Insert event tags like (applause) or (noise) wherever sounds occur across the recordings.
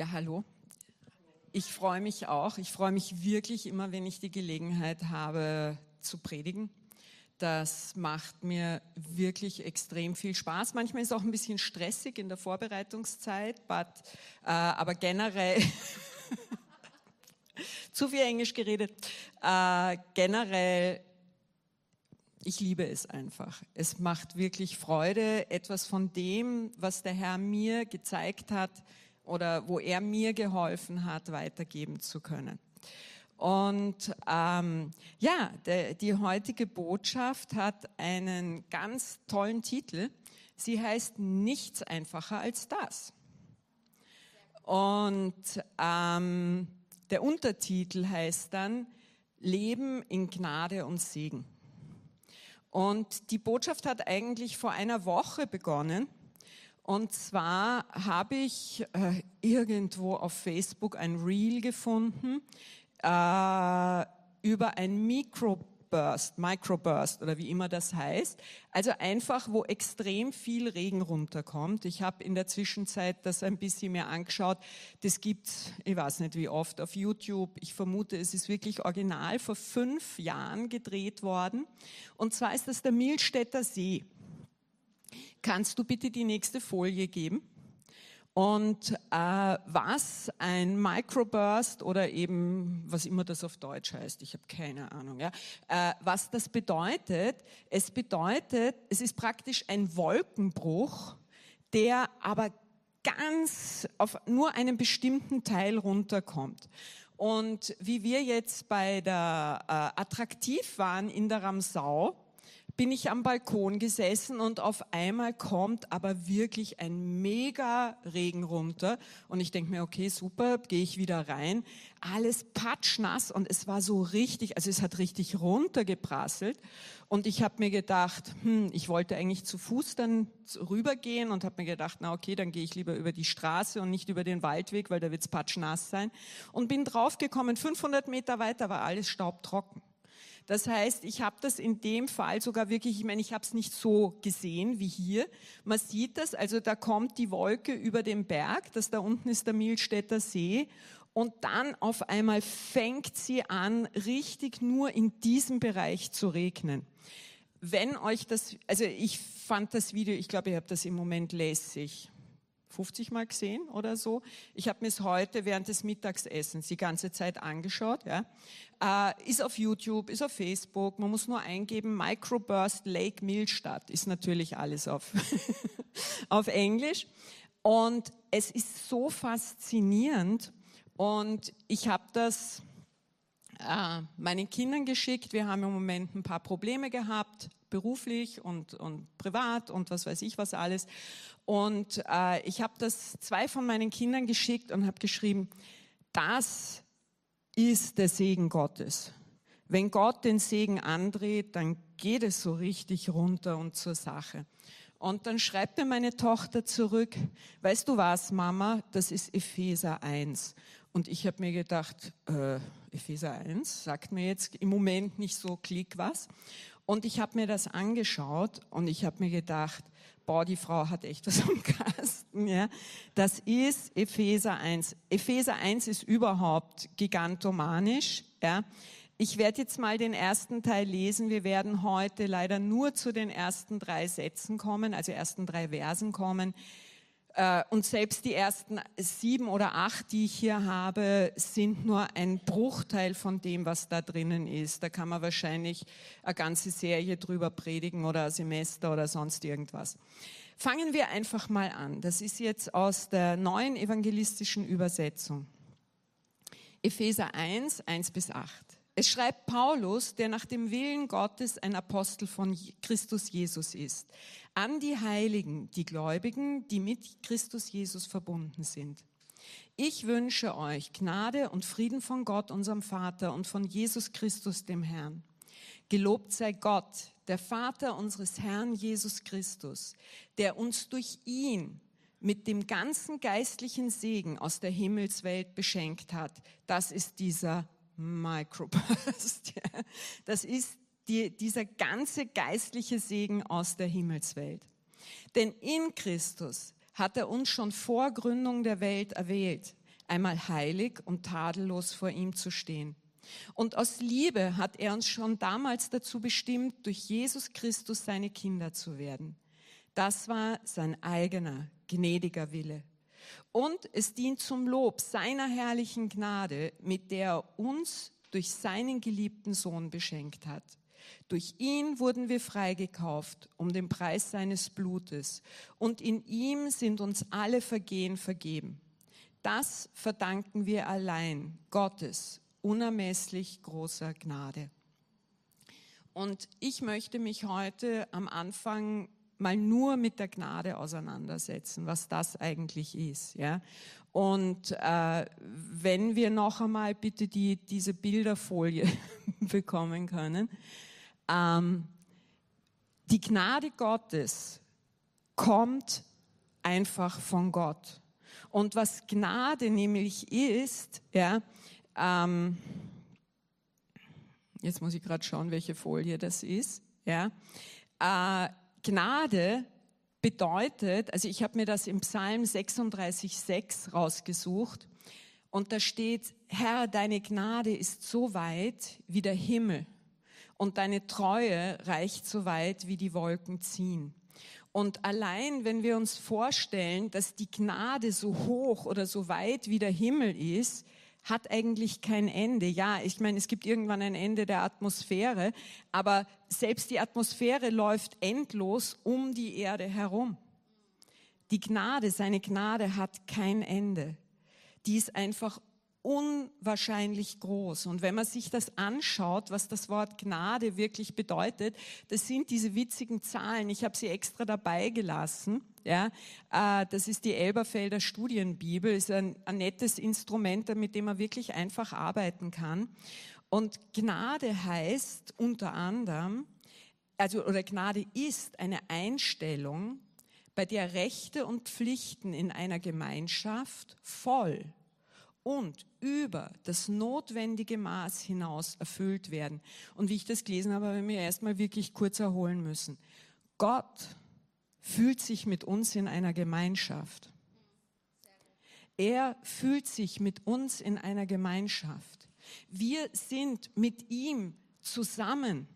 Ja, hallo. Ich freue mich auch. Ich freue mich wirklich immer, wenn ich die Gelegenheit habe zu predigen. Das macht mir wirklich extrem viel Spaß. Manchmal ist es auch ein bisschen stressig in der Vorbereitungszeit, but, äh, aber generell (laughs) zu viel Englisch geredet. Äh, generell, ich liebe es einfach. Es macht wirklich Freude, etwas von dem, was der Herr mir gezeigt hat, oder wo er mir geholfen hat, weitergeben zu können. Und ähm, ja, der, die heutige Botschaft hat einen ganz tollen Titel. Sie heißt Nichts einfacher als das. Und ähm, der Untertitel heißt dann Leben in Gnade und Segen. Und die Botschaft hat eigentlich vor einer Woche begonnen. Und zwar habe ich äh, irgendwo auf Facebook ein Reel gefunden äh, über ein Microburst, Microburst oder wie immer das heißt. Also einfach, wo extrem viel Regen runterkommt. Ich habe in der Zwischenzeit das ein bisschen mehr angeschaut. Das gibt's, ich weiß nicht wie oft, auf YouTube. Ich vermute, es ist wirklich original vor fünf Jahren gedreht worden. Und zwar ist das der Milstädter See. Kannst du bitte die nächste Folie geben? Und äh, was ein Microburst oder eben was immer das auf Deutsch heißt, ich habe keine Ahnung, ja, äh, was das bedeutet, es bedeutet, es ist praktisch ein Wolkenbruch, der aber ganz auf nur einen bestimmten Teil runterkommt. Und wie wir jetzt bei der äh, Attraktiv waren in der Ramsau, bin ich am Balkon gesessen und auf einmal kommt aber wirklich ein mega Regen runter und ich denke mir, okay, super, gehe ich wieder rein. Alles patschnass und es war so richtig, also es hat richtig runtergeprasselt und ich habe mir gedacht, hm, ich wollte eigentlich zu Fuß dann rübergehen und habe mir gedacht, na okay, dann gehe ich lieber über die Straße und nicht über den Waldweg, weil da wird's patschnass sein und bin draufgekommen, 500 Meter weiter war alles staubtrocken. Das heißt, ich habe das in dem Fall sogar wirklich, ich meine, ich habe es nicht so gesehen wie hier. Man sieht das, also da kommt die Wolke über den Berg, das da unten ist der Milstädter See und dann auf einmal fängt sie an, richtig nur in diesem Bereich zu regnen. Wenn euch das, also ich fand das Video, ich glaube, ihr habt das im Moment lässig 50 Mal gesehen oder so. Ich habe mir es heute während des Mittagessens die ganze Zeit angeschaut. Ja. Äh, ist auf YouTube, ist auf Facebook. Man muss nur eingeben, Microburst Lake Millstadt. Ist natürlich alles auf, (laughs) auf Englisch. Und es ist so faszinierend. Und ich habe das äh, meinen Kindern geschickt. Wir haben im Moment ein paar Probleme gehabt beruflich und, und privat und was weiß ich was alles. Und äh, ich habe das zwei von meinen Kindern geschickt und habe geschrieben, das ist der Segen Gottes. Wenn Gott den Segen andreht, dann geht es so richtig runter und zur Sache. Und dann schreibt mir meine Tochter zurück, weißt du was, Mama, das ist Epheser 1. Und ich habe mir gedacht, äh, Epheser 1 sagt mir jetzt im Moment nicht so klick was. Und ich habe mir das angeschaut und ich habe mir gedacht, boah, die Frau hat echt was am Kasten. Ja. Das ist Epheser 1. Epheser 1 ist überhaupt gigantomanisch. Ja. Ich werde jetzt mal den ersten Teil lesen. Wir werden heute leider nur zu den ersten drei Sätzen kommen, also ersten drei Versen kommen. Äh, und selbst die ersten sieben oder acht, die ich hier habe, sind nur ein Bruchteil von dem, was da drinnen ist. Da kann man wahrscheinlich eine ganze Serie drüber predigen oder ein Semester oder sonst irgendwas. Fangen wir einfach mal an. Das ist jetzt aus der neuen evangelistischen Übersetzung. Epheser 1, 1 bis 8. Es schreibt Paulus, der nach dem Willen Gottes ein Apostel von Christus Jesus ist, an die Heiligen, die Gläubigen, die mit Christus Jesus verbunden sind. Ich wünsche euch Gnade und Frieden von Gott, unserem Vater, und von Jesus Christus, dem Herrn. Gelobt sei Gott, der Vater unseres Herrn Jesus Christus, der uns durch ihn mit dem ganzen geistlichen Segen aus der Himmelswelt beschenkt hat. Das ist dieser Microburst. (laughs) Das ist die, dieser ganze geistliche Segen aus der Himmelswelt. Denn in Christus hat er uns schon vor Gründung der Welt erwählt. einmal heilig und tadellos vor ihm zu stehen. Und aus Liebe hat er uns schon damals dazu bestimmt, durch Jesus Christus seine Kinder zu werden. Das war sein eigener, gnädiger Wille. Und es dient zum Lob seiner herrlichen Gnade, mit der er uns durch seinen geliebten Sohn beschenkt hat. Durch ihn wurden wir freigekauft um den Preis seines Blutes und in ihm sind uns alle Vergehen vergeben. Das verdanken wir allein Gottes unermesslich großer Gnade. Und ich möchte mich heute am Anfang mal nur mit der Gnade auseinandersetzen, was das eigentlich ist. Ja? Und äh, wenn wir noch einmal bitte die, diese Bilderfolie (laughs) bekommen können. Ähm, die Gnade Gottes kommt einfach von Gott. Und was Gnade nämlich ist, ja, ähm, jetzt muss ich gerade schauen, welche Folie das ist. Ja, äh, Gnade bedeutet, also ich habe mir das im Psalm 36,6 rausgesucht und da steht, Herr, deine Gnade ist so weit wie der Himmel und deine Treue reicht so weit wie die Wolken ziehen. Und allein, wenn wir uns vorstellen, dass die Gnade so hoch oder so weit wie der Himmel ist, hat eigentlich kein Ende. Ja, ich meine, es gibt irgendwann ein Ende der Atmosphäre, aber selbst die Atmosphäre läuft endlos um die Erde herum. Die Gnade, seine Gnade hat kein Ende. Die ist einfach unwahrscheinlich groß. Und wenn man sich das anschaut, was das Wort Gnade wirklich bedeutet, das sind diese witzigen Zahlen. Ich habe sie extra dabei gelassen. Ja, äh, das ist die Elberfelder Studienbibel, ist ein, ein nettes Instrument, mit dem man wirklich einfach arbeiten kann. Und Gnade heißt unter anderem, also oder Gnade ist eine Einstellung, bei der Rechte und Pflichten in einer Gemeinschaft voll und über das notwendige Maß hinaus erfüllt werden. Und wie ich das gelesen habe, habe ich mir erstmal wirklich kurz erholen müssen. Gott fühlt sich mit uns in einer Gemeinschaft. Er fühlt sich mit uns in einer Gemeinschaft. Wir sind mit ihm zusammen.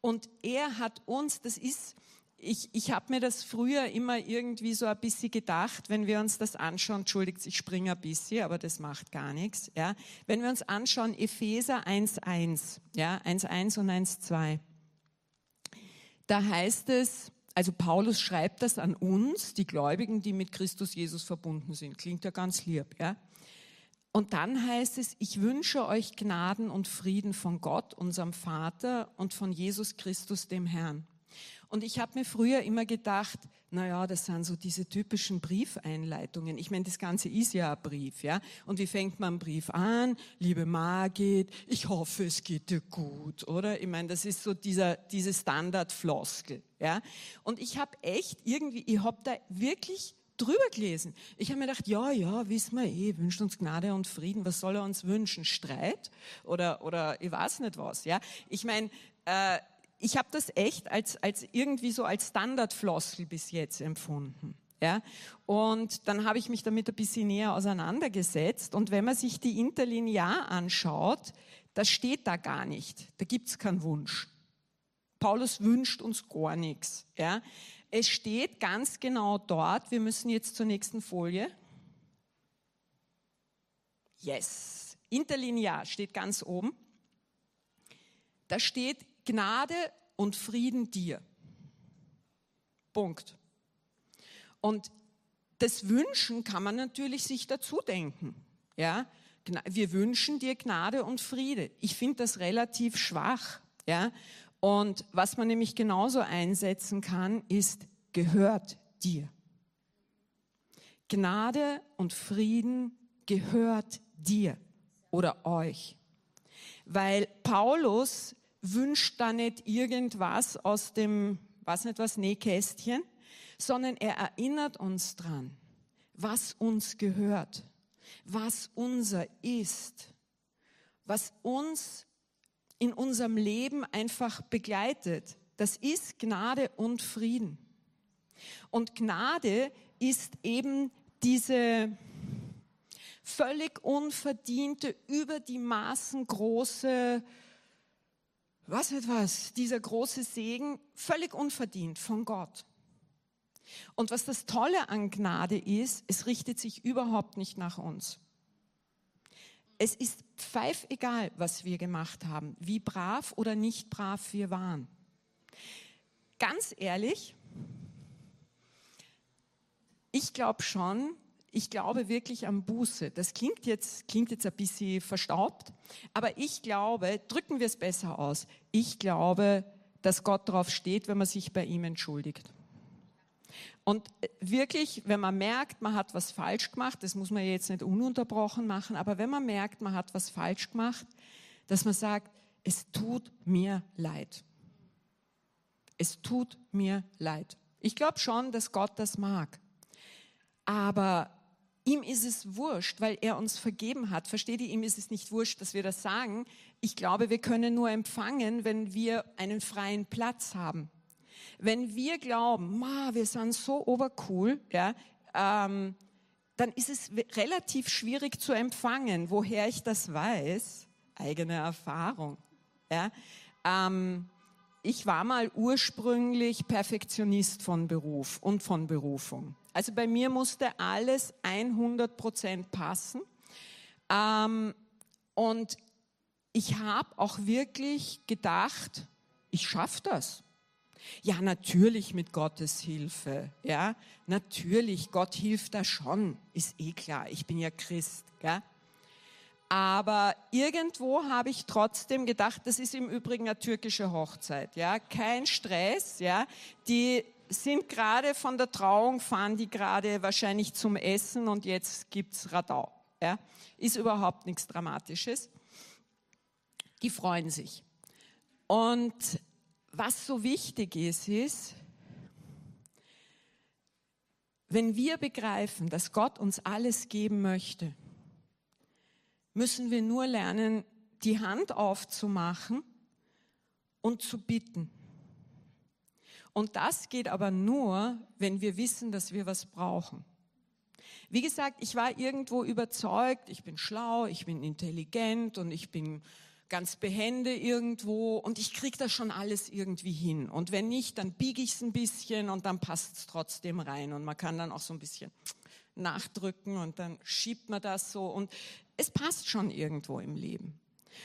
Und er hat uns, das ist, ich, ich habe mir das früher immer irgendwie so ein bisschen gedacht, wenn wir uns das anschauen, entschuldigt, ich springe ein bisschen, aber das macht gar nichts. Ja. Wenn wir uns anschauen, Epheser 1.1, ja, 1.1 und 1.2, da heißt es, also Paulus schreibt das an uns, die Gläubigen, die mit Christus Jesus verbunden sind. Klingt ja ganz lieb, ja. Und dann heißt es, ich wünsche euch Gnaden und Frieden von Gott, unserem Vater und von Jesus Christus, dem Herrn. Und ich habe mir früher immer gedacht, naja, das sind so diese typischen Briefeinleitungen. Ich meine, das Ganze ist ja ein Brief, ja. Und wie fängt man einen Brief an? Liebe Margit, ich hoffe, es geht dir gut, oder? Ich meine, das ist so dieser, diese Standardfloskel, ja. Und ich habe echt irgendwie, ich habe da wirklich drüber gelesen. Ich habe mir gedacht, ja, ja, wissen wir eh, wünscht uns Gnade und Frieden. Was soll er uns wünschen? Streit? Oder, oder ich weiß nicht was, ja. Ich meine, äh, ich habe das echt als, als irgendwie so als Standardfloskel bis jetzt empfunden. Ja, und dann habe ich mich damit ein bisschen näher auseinandergesetzt. Und wenn man sich die Interlinear anschaut, das steht da gar nicht. Da gibt es keinen Wunsch. Paulus wünscht uns gar nichts. Ja. Es steht ganz genau dort, wir müssen jetzt zur nächsten Folie. Yes. Interlinear steht ganz oben. Da steht Gnade und Frieden dir. Punkt. Und das Wünschen kann man natürlich sich dazu denken. Ja, wir wünschen dir Gnade und Friede. Ich finde das relativ schwach. Ja, und was man nämlich genauso einsetzen kann, ist gehört dir. Gnade und Frieden gehört dir oder euch. Weil Paulus wünscht da nicht irgendwas aus dem, was nicht was, Nähkästchen, sondern er erinnert uns dran, was uns gehört, was unser ist, was uns in unserem Leben einfach begleitet. Das ist Gnade und Frieden. Und Gnade ist eben diese völlig unverdiente, über die Maßen große, was etwas, dieser große Segen, völlig unverdient von Gott. Und was das Tolle an Gnade ist, es richtet sich überhaupt nicht nach uns. Es ist pfeif egal, was wir gemacht haben, wie brav oder nicht brav wir waren. Ganz ehrlich, ich glaube schon, ich glaube wirklich an Buße. Das klingt jetzt, klingt jetzt ein bisschen verstaubt, aber ich glaube, drücken wir es besser aus, ich glaube, dass Gott darauf steht, wenn man sich bei ihm entschuldigt. Und wirklich, wenn man merkt, man hat was falsch gemacht, das muss man jetzt nicht ununterbrochen machen, aber wenn man merkt, man hat was falsch gemacht, dass man sagt, es tut mir leid. Es tut mir leid. Ich glaube schon, dass Gott das mag. Aber ihm ist es wurscht, weil er uns vergeben hat. Versteht ihr, ihm ist es nicht wurscht, dass wir das sagen. Ich glaube, wir können nur empfangen, wenn wir einen freien Platz haben. Wenn wir glauben, ma, wir sind so obercool, ja, ähm, dann ist es relativ schwierig zu empfangen. Woher ich das weiß? Eigene Erfahrung. Ja. Ähm, ich war mal ursprünglich Perfektionist von Beruf und von Berufung. Also bei mir musste alles 100 Prozent passen. Ähm, und ich habe auch wirklich gedacht, ich schaffe das. Ja, natürlich mit Gottes Hilfe. Ja, natürlich, Gott hilft da schon, ist eh klar. Ich bin ja Christ. Gell? Aber irgendwo habe ich trotzdem gedacht, das ist im Übrigen eine türkische Hochzeit, ja, kein Stress, ja. Die sind gerade von der Trauung, fahren die gerade wahrscheinlich zum Essen und jetzt gibt's Radau, ja. Ist überhaupt nichts Dramatisches. Die freuen sich. Und was so wichtig ist, ist, wenn wir begreifen, dass Gott uns alles geben möchte, müssen wir nur lernen, die Hand aufzumachen und zu bitten. Und das geht aber nur, wenn wir wissen, dass wir was brauchen. Wie gesagt, ich war irgendwo überzeugt, ich bin schlau, ich bin intelligent und ich bin ganz behende irgendwo und ich kriege das schon alles irgendwie hin. Und wenn nicht, dann biege ich es ein bisschen und dann passt es trotzdem rein. Und man kann dann auch so ein bisschen nachdrücken und dann schiebt man das so und es passt schon irgendwo im Leben.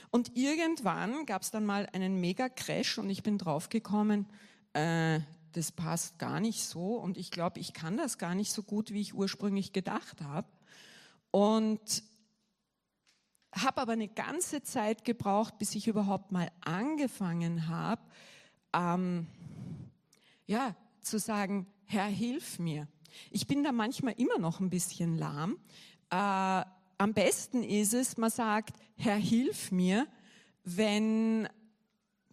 Und irgendwann gab es dann mal einen Mega-Crash und ich bin draufgekommen, äh, das passt gar nicht so und ich glaube, ich kann das gar nicht so gut, wie ich ursprünglich gedacht habe. Und habe aber eine ganze Zeit gebraucht, bis ich überhaupt mal angefangen habe, ähm, ja, zu sagen, Herr, hilf mir. Ich bin da manchmal immer noch ein bisschen lahm. Äh, am besten ist es, man sagt, Herr, hilf mir, wenn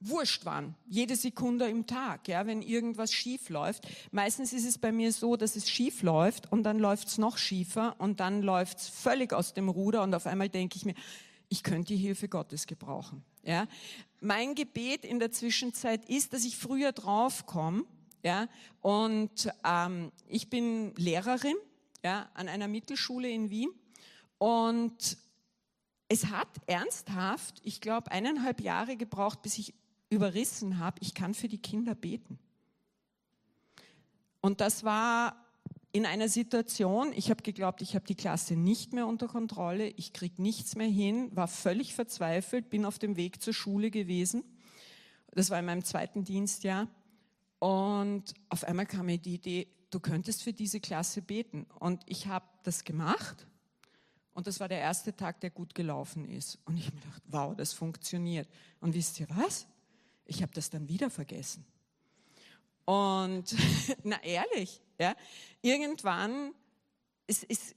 wurscht wann, jede Sekunde im Tag, ja, wenn irgendwas schief läuft. Meistens ist es bei mir so, dass es schief läuft und dann läuft es noch schiefer und dann läuft es völlig aus dem Ruder und auf einmal denke ich mir, ich könnte die Hilfe Gottes gebrauchen. Ja. Mein Gebet in der Zwischenzeit ist, dass ich früher draufkomme, ja, und ähm, ich bin Lehrerin ja, an einer Mittelschule in Wien und es hat ernsthaft, ich glaube, eineinhalb Jahre gebraucht, bis ich überrissen habe, ich kann für die Kinder beten. Und das war in einer Situation, ich habe geglaubt, ich habe die Klasse nicht mehr unter Kontrolle, ich kriege nichts mehr hin, war völlig verzweifelt, bin auf dem Weg zur Schule gewesen. Das war in meinem zweiten Dienstjahr. Und auf einmal kam mir die Idee, du könntest für diese Klasse beten. Und ich habe das gemacht. Und das war der erste Tag, der gut gelaufen ist. Und ich habe mir gedacht, wow, das funktioniert. Und wisst ihr was? Ich habe das dann wieder vergessen. Und (laughs) na ehrlich, ja, irgendwann es ist,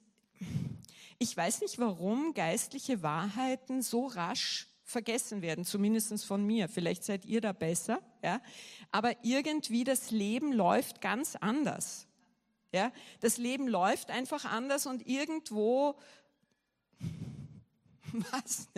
ich weiß nicht, warum geistliche Wahrheiten so rasch vergessen werden, zumindest von mir. Vielleicht seid ihr da besser, ja. Aber irgendwie das Leben läuft ganz anders. Ja, das Leben läuft einfach anders und irgendwo, (laughs) was,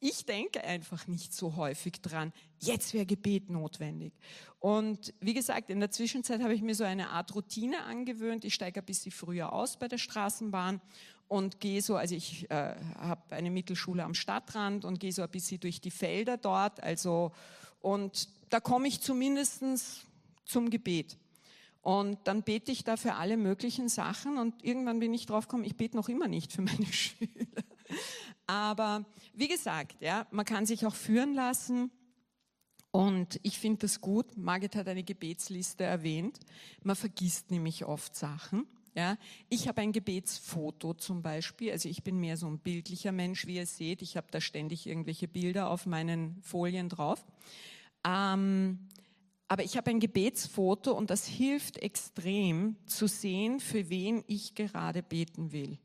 ich denke einfach nicht so häufig dran, jetzt wäre Gebet notwendig. Und wie gesagt, in der Zwischenzeit habe ich mir so eine Art Routine angewöhnt. Ich steige ein bisschen früher aus bei der Straßenbahn und gehe so, also ich äh, habe eine Mittelschule am Stadtrand und gehe so ein bisschen durch die Felder dort, also und da komme ich zumindest zum Gebet. Und dann bete ich da für alle möglichen Sachen und irgendwann bin ich drauf gekommen, ich bete noch immer nicht für meine (laughs) Schüler. Aber wie gesagt, ja, man kann sich auch führen lassen. Und ich finde das gut. Margit hat eine Gebetsliste erwähnt. Man vergisst nämlich oft Sachen. Ja, ich habe ein Gebetsfoto zum Beispiel. Also ich bin mehr so ein bildlicher Mensch, wie ihr seht. Ich habe da ständig irgendwelche Bilder auf meinen Folien drauf. Ähm, aber ich habe ein Gebetsfoto und das hilft extrem zu sehen, für wen ich gerade beten will.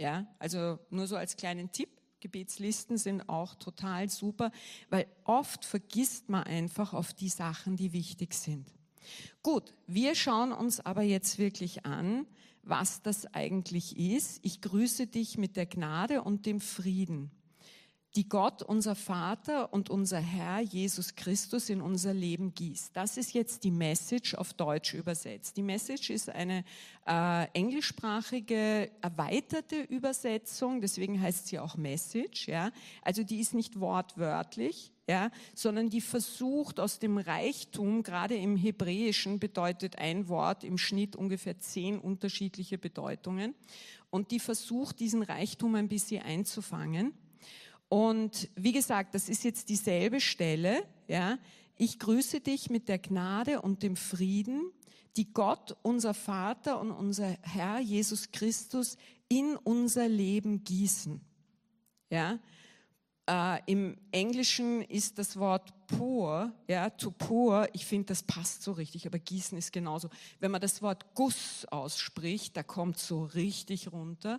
Ja, also nur so als kleinen Tipp. Gebetslisten sind auch total super, weil oft vergisst man einfach auf die Sachen, die wichtig sind. Gut, wir schauen uns aber jetzt wirklich an, was das eigentlich ist. Ich grüße dich mit der Gnade und dem Frieden die Gott, unser Vater und unser Herr Jesus Christus in unser Leben gießt. Das ist jetzt die Message auf Deutsch übersetzt. Die Message ist eine äh, englischsprachige erweiterte Übersetzung, deswegen heißt sie auch Message. Ja? Also die ist nicht wortwörtlich, ja, sondern die versucht aus dem Reichtum, gerade im Hebräischen bedeutet ein Wort im Schnitt ungefähr zehn unterschiedliche Bedeutungen, und die versucht diesen Reichtum ein bisschen einzufangen. Und wie gesagt, das ist jetzt dieselbe Stelle. Ja. Ich grüße dich mit der Gnade und dem Frieden, die Gott, unser Vater und unser Herr Jesus Christus in unser Leben gießen. Ja. Äh, Im Englischen ist das Wort pour, ja, to pour, ich finde, das passt so richtig, aber gießen ist genauso. Wenn man das Wort Guss ausspricht, da kommt so richtig runter.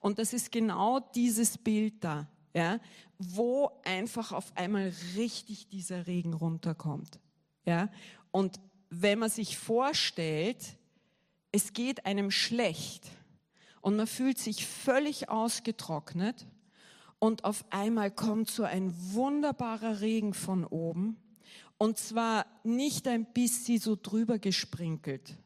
Und das ist genau dieses Bild da ja, wo einfach auf einmal richtig dieser Regen runterkommt. Ja, und wenn man sich vorstellt, es geht einem schlecht und man fühlt sich völlig ausgetrocknet und auf einmal kommt so ein wunderbarer Regen von oben und zwar nicht ein bisschen so drüber gesprinkelt,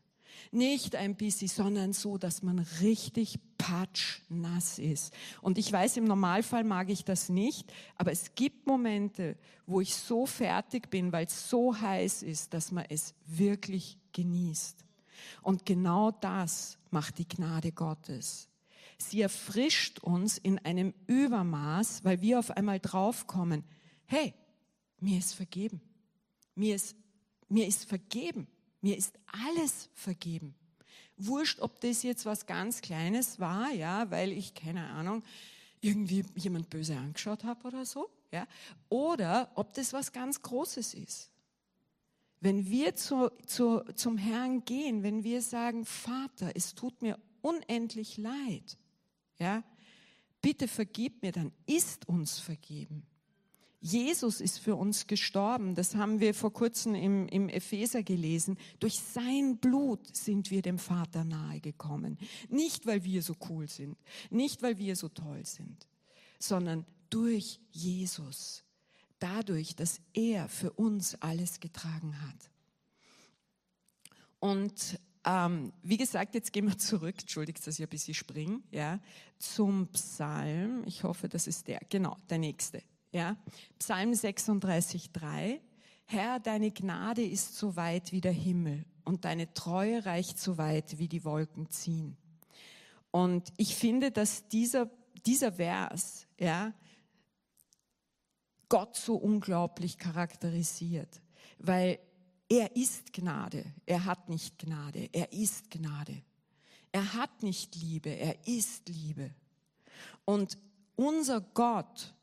nicht ein bisschen, sondern so, dass man richtig patschnass ist. Und ich weiß, im Normalfall mag ich das nicht, aber es gibt Momente, wo ich so fertig bin, weil es so heiß ist, dass man es wirklich genießt. Und genau das macht die Gnade Gottes. Sie erfrischt uns in einem Übermaß, weil wir auf einmal draufkommen, hey, mir ist vergeben. Mir ist, mir ist vergeben. Mir ist alles vergeben. Wurscht, ob das jetzt was ganz Kleines war, ja, weil ich, keine Ahnung, irgendwie jemand böse angeschaut habe oder so, ja, oder ob das was ganz Großes ist. Wenn wir zu, zu, zum Herrn gehen, wenn wir sagen, Vater, es tut mir unendlich leid, ja, bitte vergib mir, dann ist uns vergeben. Jesus ist für uns gestorben. Das haben wir vor kurzem im, im Epheser gelesen. Durch sein Blut sind wir dem Vater nahe gekommen. Nicht, weil wir so cool sind, nicht, weil wir so toll sind, sondern durch Jesus. Dadurch, dass er für uns alles getragen hat. Und ähm, wie gesagt, jetzt gehen wir zurück, entschuldigt, dass ich ein bisschen springe, ja, zum Psalm. Ich hoffe, das ist der, genau, der nächste. Ja? Psalm 36, 3. Herr, deine Gnade ist so weit wie der Himmel und deine Treue reicht so weit wie die Wolken ziehen. Und ich finde, dass dieser, dieser Vers, ja, Gott so unglaublich charakterisiert, weil er ist Gnade, er hat nicht Gnade, er ist Gnade. Er hat nicht Liebe, er ist Liebe. Und unser Gott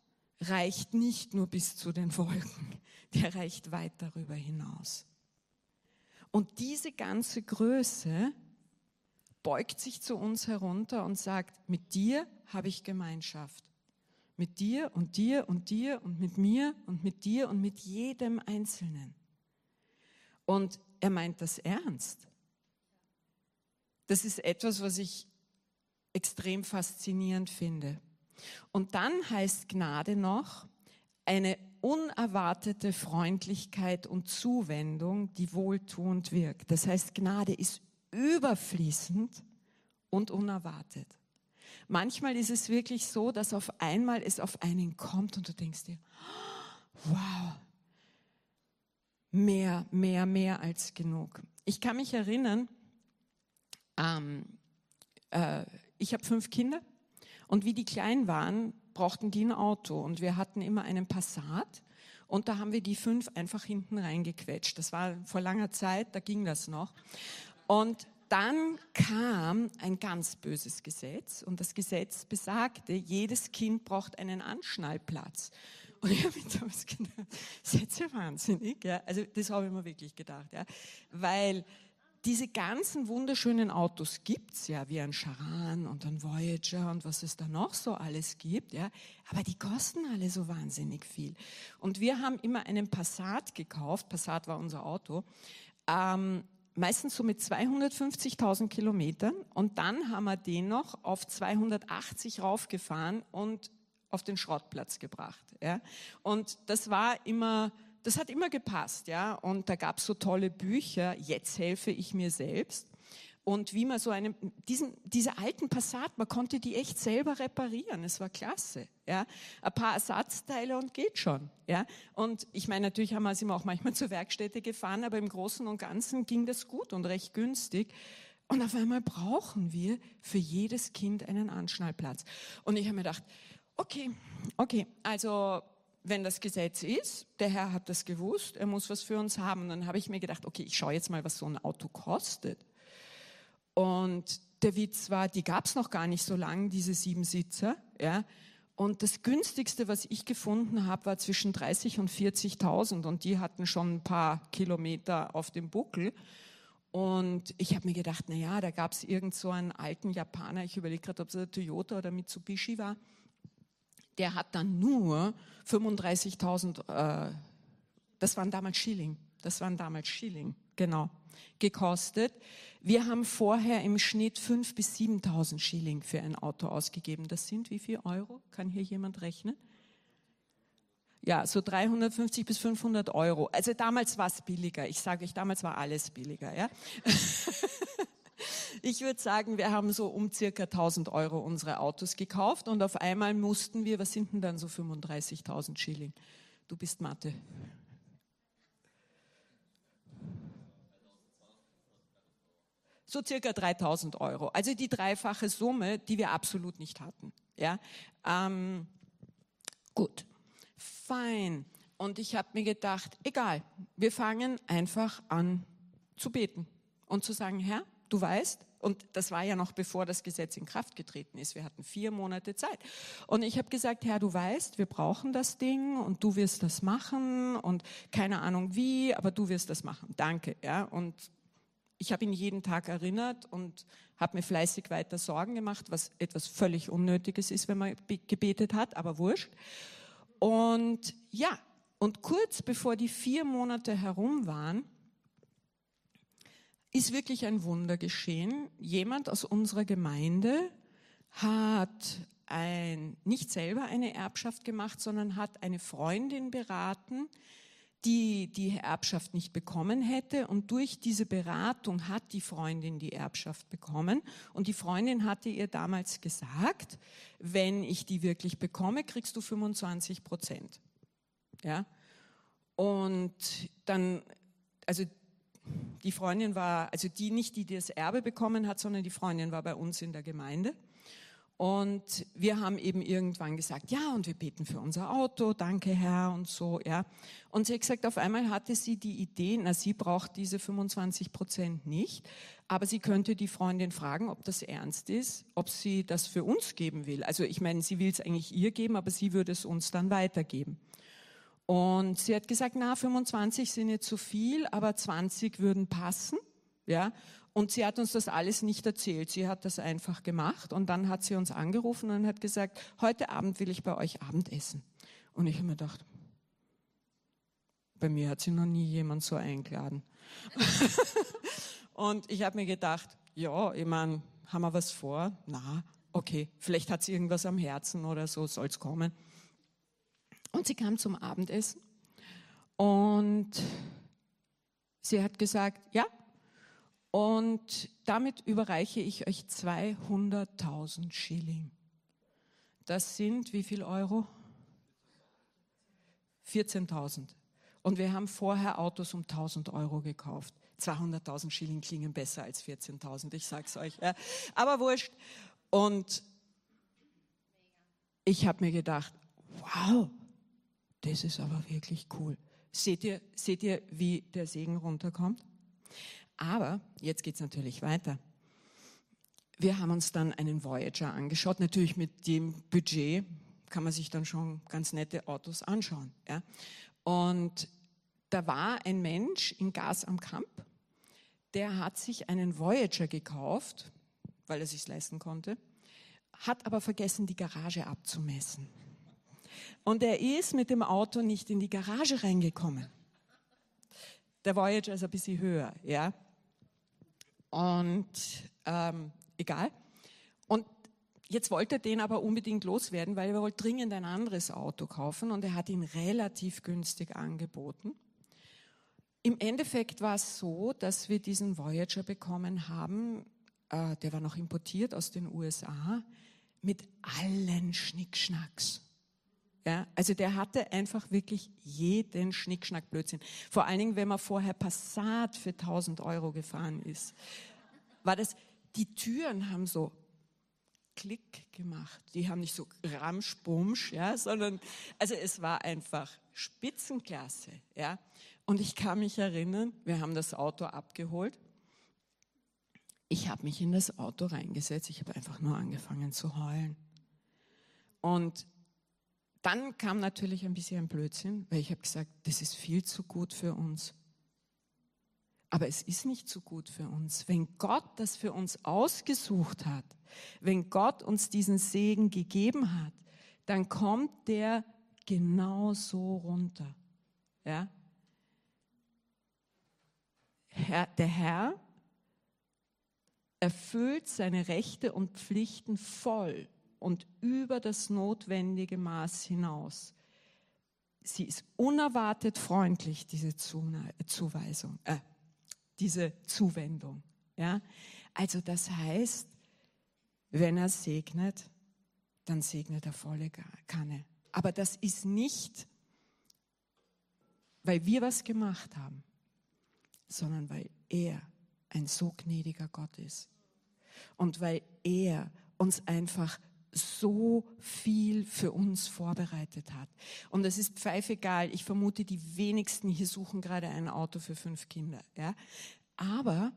reicht nicht nur bis zu den Wolken, der reicht weit darüber hinaus. Und diese ganze Größe beugt sich zu uns herunter und sagt, mit dir habe ich Gemeinschaft. Mit dir und dir und dir und mit mir und mit dir und mit jedem Einzelnen. Und er meint das ernst. Das ist etwas, was ich extrem faszinierend finde. Und dann heißt Gnade noch eine unerwartete Freundlichkeit und Zuwendung, die wohltuend wirkt. Das heißt, Gnade ist überfließend und unerwartet. Manchmal ist es wirklich so, dass auf einmal es auf einen kommt und du denkst dir, wow, mehr, mehr, mehr als genug. Ich kann mich erinnern, ähm, äh, ich habe fünf Kinder und wie die klein waren, brauchten die ein Auto und wir hatten immer einen Passat und da haben wir die fünf einfach hinten reingequetscht. Das war vor langer Zeit, da ging das noch. Und dann kam ein ganz böses Gesetz und das Gesetz besagte, jedes Kind braucht einen Anschnallplatz. Und ich habe mir damals gedacht, seid ihr wahnsinnig? Ja? Also das habe ich mir wirklich gedacht. Ja? Weil diese ganzen wunderschönen Autos gibt's ja, wie ein Charan und ein Voyager und was es da noch so alles gibt, ja. Aber die kosten alle so wahnsinnig viel. Und wir haben immer einen Passat gekauft. Passat war unser Auto. Ähm, meistens so mit 250.000 Kilometern. Und dann haben wir den noch auf 280 raufgefahren und auf den Schrottplatz gebracht. Ja. Und das war immer das hat immer gepasst, ja. Und da gab es so tolle Bücher, jetzt helfe ich mir selbst. Und wie man so einen, diesen, diese alten Passat, man konnte die echt selber reparieren. Es war klasse, ja. Ein paar Ersatzteile und geht schon, ja. Und ich meine, natürlich haben wir sie auch manchmal (laughs) zur Werkstätte gefahren, aber im Großen und Ganzen ging das gut und recht günstig. Und auf einmal brauchen wir für jedes Kind einen Anschnallplatz. Und ich habe mir gedacht, okay, okay, also wenn das Gesetz ist, der Herr hat das gewusst, er muss was für uns haben. Und dann habe ich mir gedacht, okay, ich schaue jetzt mal, was so ein Auto kostet. Und der Witz war, die gab es noch gar nicht so lange, diese sieben Sitzer. Ja. Und das günstigste, was ich gefunden habe, war zwischen 30 und 40.000 und die hatten schon ein paar Kilometer auf dem Buckel. Und ich habe mir gedacht, na ja, da gab es irgend so einen alten Japaner, ich überlege gerade, ob es der Toyota oder Mitsubishi war, der hat dann nur 35.000, äh, das waren damals Schilling, das waren damals Schilling, genau, gekostet. Wir haben vorher im Schnitt 5.000 bis 7.000 Schilling für ein Auto ausgegeben. Das sind wie viel Euro? Kann hier jemand rechnen? Ja, so 350 bis 500 Euro. Also damals war es billiger. Ich sage euch, damals war alles billiger. Ja? (laughs) Ich würde sagen, wir haben so um circa 1000 Euro unsere Autos gekauft und auf einmal mussten wir, was sind denn dann so 35.000 Schilling? Du bist Mathe. So circa 3000 Euro. Also die dreifache Summe, die wir absolut nicht hatten. Ja, ähm, gut, fein. Und ich habe mir gedacht, egal, wir fangen einfach an zu beten und zu sagen, Herr, du weißt, und das war ja noch bevor das Gesetz in Kraft getreten ist. Wir hatten vier Monate Zeit. Und ich habe gesagt, Herr, du weißt, wir brauchen das Ding und du wirst das machen und keine Ahnung wie, aber du wirst das machen. Danke. Ja. Und ich habe ihn jeden Tag erinnert und habe mir fleißig weiter Sorgen gemacht, was etwas völlig Unnötiges ist, wenn man gebetet hat, aber wurscht. Und ja, und kurz bevor die vier Monate herum waren, ist wirklich ein Wunder geschehen. Jemand aus unserer Gemeinde hat ein, nicht selber eine Erbschaft gemacht, sondern hat eine Freundin beraten, die die Erbschaft nicht bekommen hätte. Und durch diese Beratung hat die Freundin die Erbschaft bekommen. Und die Freundin hatte ihr damals gesagt, wenn ich die wirklich bekomme, kriegst du 25 Prozent. Ja. Und dann, also die Freundin war, also die nicht, die das Erbe bekommen hat, sondern die Freundin war bei uns in der Gemeinde. Und wir haben eben irgendwann gesagt, ja, und wir beten für unser Auto, danke Herr und so, ja. Und sie hat gesagt, auf einmal hatte sie die Idee, na, sie braucht diese 25 Prozent nicht, aber sie könnte die Freundin fragen, ob das ernst ist, ob sie das für uns geben will. Also ich meine, sie will es eigentlich ihr geben, aber sie würde es uns dann weitergeben. Und sie hat gesagt, na, 25 sind nicht zu viel, aber 20 würden passen. Ja, und sie hat uns das alles nicht erzählt. Sie hat das einfach gemacht und dann hat sie uns angerufen und hat gesagt, heute Abend will ich bei euch Abendessen. Und ich habe mir gedacht, bei mir hat sie noch nie jemand so eingeladen. (laughs) und ich habe mir gedacht, ja, ich meine, haben wir was vor? Na, okay, vielleicht hat sie irgendwas am Herzen oder so, soll es kommen. Und sie kam zum Abendessen und sie hat gesagt, ja. Und damit überreiche ich euch 200.000 Schilling. Das sind wie viel Euro? 14.000. Und wir haben vorher Autos um 1.000 Euro gekauft. 200.000 Schilling klingen besser als 14.000, ich sag's euch. Ja. Aber wurscht. Und ich habe mir gedacht, wow, das ist aber wirklich cool. Seht ihr, seht ihr, wie der Segen runterkommt? Aber jetzt geht's natürlich weiter. Wir haben uns dann einen Voyager angeschaut. Natürlich mit dem Budget kann man sich dann schon ganz nette Autos anschauen. Ja? Und da war ein Mensch in Gas am Kamp, der hat sich einen Voyager gekauft, weil er sich leisten konnte, hat aber vergessen, die Garage abzumessen. Und er ist mit dem Auto nicht in die Garage reingekommen. Der Voyager ist ein bisschen höher, ja. Und ähm, egal. Und jetzt wollte er den aber unbedingt loswerden, weil er wollte dringend ein anderes Auto kaufen und er hat ihn relativ günstig angeboten. Im Endeffekt war es so, dass wir diesen Voyager bekommen haben, äh, der war noch importiert aus den USA, mit allen Schnickschnacks. Ja, also der hatte einfach wirklich jeden Schnickschnack Blödsinn. Vor allen Dingen, wenn man vorher Passat für 1000 Euro gefahren ist, war das, die Türen haben so Klick gemacht. Die haben nicht so Ramschbumsch, ja, sondern, also es war einfach Spitzenklasse, ja. Und ich kann mich erinnern, wir haben das Auto abgeholt. Ich habe mich in das Auto reingesetzt. Ich habe einfach nur angefangen zu heulen. Und dann kam natürlich ein bisschen ein Blödsinn, weil ich habe gesagt, das ist viel zu gut für uns. Aber es ist nicht so gut für uns. Wenn Gott das für uns ausgesucht hat, wenn Gott uns diesen Segen gegeben hat, dann kommt der genau so runter. Ja? Herr, der Herr erfüllt seine Rechte und Pflichten voll und über das notwendige Maß hinaus. Sie ist unerwartet freundlich, diese Zuweisung, äh, diese Zuwendung. Ja? Also das heißt, wenn er segnet, dann segnet er volle Kanne. Aber das ist nicht, weil wir was gemacht haben sondern weil er ein so gnädiger Gott ist. Und weil er uns einfach so viel für uns vorbereitet hat. Und es ist pfeifegal. Ich vermute, die wenigsten hier suchen gerade ein Auto für fünf Kinder. Ja? Aber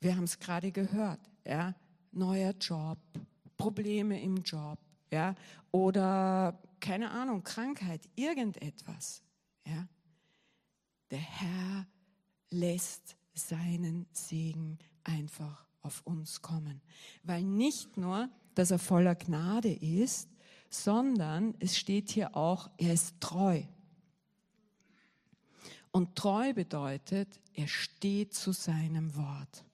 wir haben es gerade gehört. Ja? Neuer Job, Probleme im Job, ja? oder keine Ahnung, Krankheit, irgendetwas. Ja? Der Herr lässt seinen Segen einfach auf uns kommen. Weil nicht nur, dass er voller Gnade ist, sondern es steht hier auch, er ist treu. Und treu bedeutet, er steht zu seinem Wort.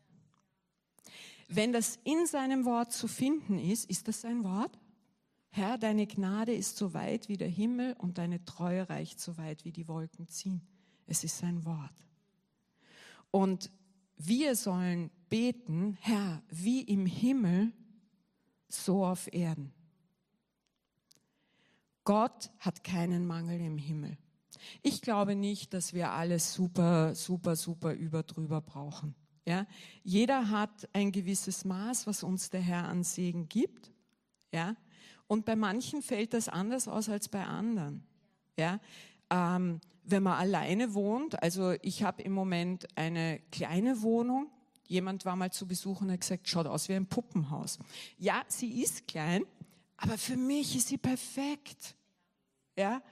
Wenn das in seinem Wort zu finden ist, ist das sein Wort? Herr, deine Gnade ist so weit wie der Himmel und deine Treue reicht so weit wie die Wolken ziehen. Es ist sein Wort. Und wir sollen beten, Herr, wie im Himmel, so auf Erden. Gott hat keinen Mangel im Himmel. Ich glaube nicht, dass wir alles super, super, super über drüber brauchen. Ja? Jeder hat ein gewisses Maß, was uns der Herr an Segen gibt. Ja? Und bei manchen fällt das anders aus als bei anderen. Ja? Ähm, wenn man alleine wohnt, also ich habe im Moment eine kleine Wohnung, jemand war mal zu Besuch und hat gesagt, schaut aus wie ein Puppenhaus. Ja, sie ist klein, aber für mich ist sie perfekt. Ja,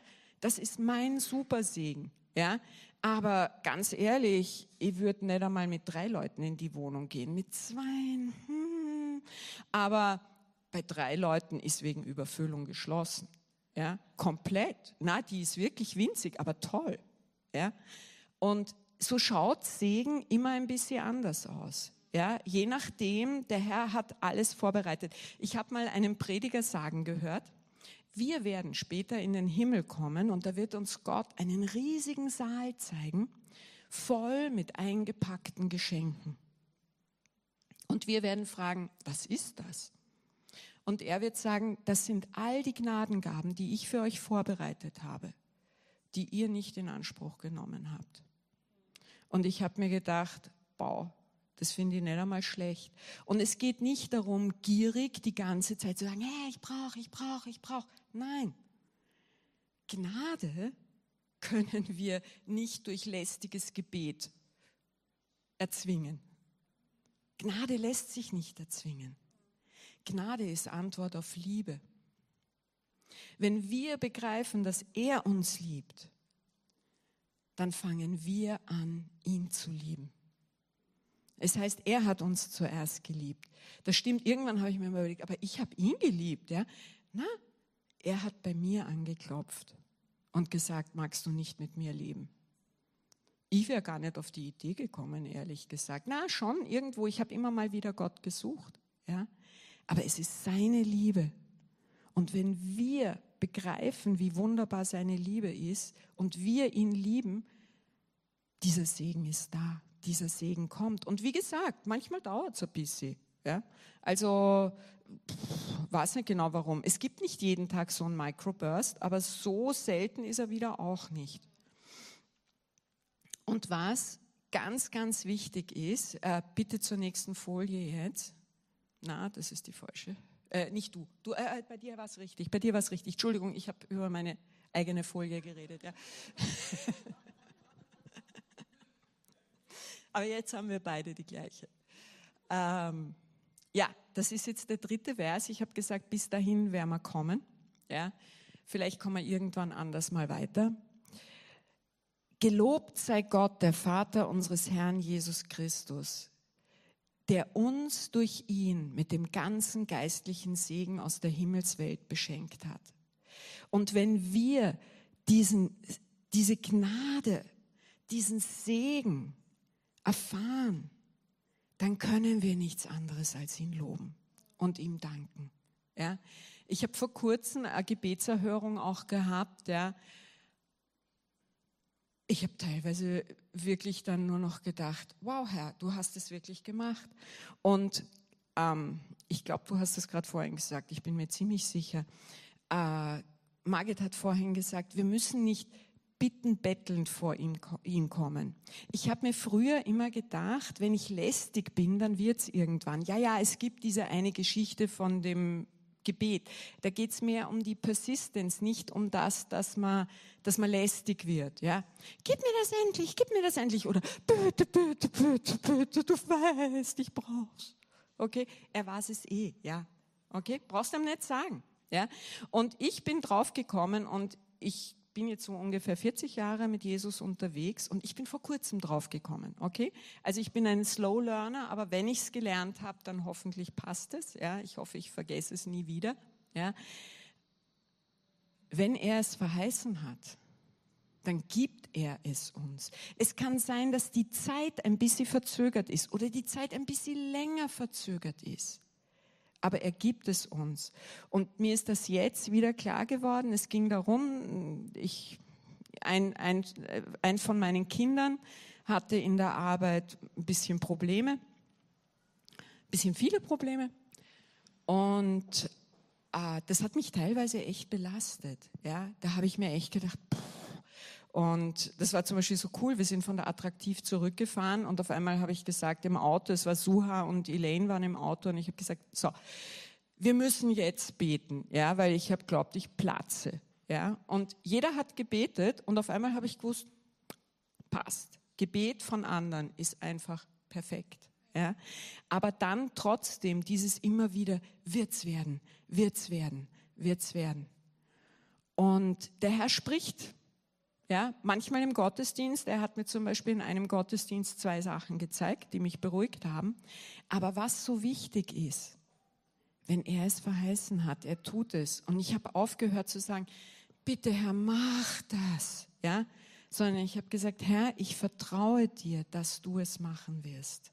das ist mein Supersegen. Ja, aber ganz ehrlich, ich würde nicht einmal mit drei Leuten in die Wohnung gehen, mit zwei. Hm. Aber bei drei Leuten ist wegen Überfüllung geschlossen. Ja, komplett. Na, die ist wirklich winzig, aber toll. Ja, und so schaut Segen immer ein bisschen anders aus. Ja, je nachdem, der Herr hat alles vorbereitet. Ich habe mal einen Prediger sagen gehört, wir werden später in den Himmel kommen und da wird uns Gott einen riesigen Saal zeigen, voll mit eingepackten Geschenken. Und wir werden fragen, was ist das? Und er wird sagen, das sind all die Gnadengaben, die ich für euch vorbereitet habe, die ihr nicht in Anspruch genommen habt. Und ich habe mir gedacht, wow, das finde ich nicht einmal schlecht. Und es geht nicht darum, gierig die ganze Zeit zu sagen, hey, ich brauche, ich brauche, ich brauche. Nein. Gnade können wir nicht durch lästiges Gebet erzwingen. Gnade lässt sich nicht erzwingen. Gnade ist Antwort auf Liebe. Wenn wir begreifen, dass er uns liebt, dann fangen wir an, ihn zu lieben. Es heißt, er hat uns zuerst geliebt. Das stimmt, irgendwann habe ich mir mal überlegt, aber ich habe ihn geliebt. Ja? Na, er hat bei mir angeklopft und gesagt, magst du nicht mit mir leben? Ich wäre gar nicht auf die Idee gekommen, ehrlich gesagt. Na, schon irgendwo. Ich habe immer mal wieder Gott gesucht. Ja? Aber es ist seine Liebe. Und wenn wir begreifen, wie wunderbar seine Liebe ist und wir ihn lieben, dieser Segen ist da. Dieser Segen kommt. Und wie gesagt, manchmal dauert es ein bisschen. Ja? Also, pff, weiß nicht genau warum. Es gibt nicht jeden Tag so einen Microburst, aber so selten ist er wieder auch nicht. Und was ganz, ganz wichtig ist, äh, bitte zur nächsten Folie jetzt. Na, das ist die falsche. Äh, nicht du. du äh, äh bei dir war es richtig. Bei dir war es richtig. Entschuldigung, ich habe über meine eigene Folie geredet. Ja. (laughs) Aber jetzt haben wir beide die gleiche. Ähm, ja, das ist jetzt der dritte Vers. Ich habe gesagt, bis dahin werden wir kommen. Ja, vielleicht kommen wir irgendwann anders mal weiter. Gelobt sei Gott, der Vater unseres Herrn Jesus Christus, der uns durch ihn mit dem ganzen geistlichen Segen aus der Himmelswelt beschenkt hat. Und wenn wir diesen, diese Gnade, diesen Segen erfahren, dann können wir nichts anderes als ihn loben und ihm danken. Ja? Ich habe vor kurzem eine Gebetserhörung auch gehabt, ja, ich habe teilweise wirklich dann nur noch gedacht, wow Herr, du hast es wirklich gemacht. Und ähm, ich glaube, du hast es gerade vorhin gesagt, ich bin mir ziemlich sicher. Äh, Margit hat vorhin gesagt, wir müssen nicht bitten, bettelnd vor ihn, ihn kommen. Ich habe mir früher immer gedacht, wenn ich lästig bin, dann wird es irgendwann. Ja, ja, es gibt diese eine Geschichte von dem Gebet. Da geht es mehr um die Persistence, nicht um das, dass man, dass man lästig wird. Ja? Gib mir das endlich, gib mir das endlich. Oder bitte, bitte, bitte, bitte, du weißt, ich brauch's. Okay, er weiß es eh, ja. Okay, brauchst du ihm nicht sagen. Ja? Und ich bin draufgekommen und ich bin jetzt so ungefähr 40 Jahre mit Jesus unterwegs und ich bin vor kurzem drauf gekommen, okay? Also ich bin ein Slow Learner, aber wenn ich es gelernt habe, dann hoffentlich passt es, ja? Ich hoffe, ich vergesse es nie wieder, ja? Wenn er es verheißen hat, dann gibt er es uns. Es kann sein, dass die Zeit ein bisschen verzögert ist oder die Zeit ein bisschen länger verzögert ist aber er gibt es uns. Und mir ist das jetzt wieder klar geworden. Es ging darum, ich, ein, ein, ein von meinen Kindern hatte in der Arbeit ein bisschen Probleme, ein bisschen viele Probleme. Und äh, das hat mich teilweise echt belastet. Ja? Da habe ich mir echt gedacht, pff, und das war zum Beispiel so cool. Wir sind von der Attraktiv zurückgefahren und auf einmal habe ich gesagt im Auto, es war Suha und Elaine waren im Auto und ich habe gesagt, so, wir müssen jetzt beten, ja, weil ich habe glaubt, ich platze, ja. Und jeder hat gebetet und auf einmal habe ich gewusst, passt. Gebet von anderen ist einfach perfekt. Ja? Aber dann trotzdem dieses immer wieder, wird's werden, wird's werden, wird's werden. Und der Herr spricht ja, manchmal im Gottesdienst, er hat mir zum Beispiel in einem Gottesdienst zwei Sachen gezeigt, die mich beruhigt haben. Aber was so wichtig ist, wenn er es verheißen hat, er tut es. Und ich habe aufgehört zu sagen, bitte Herr, mach das. Ja, sondern ich habe gesagt, Herr, ich vertraue dir, dass du es machen wirst.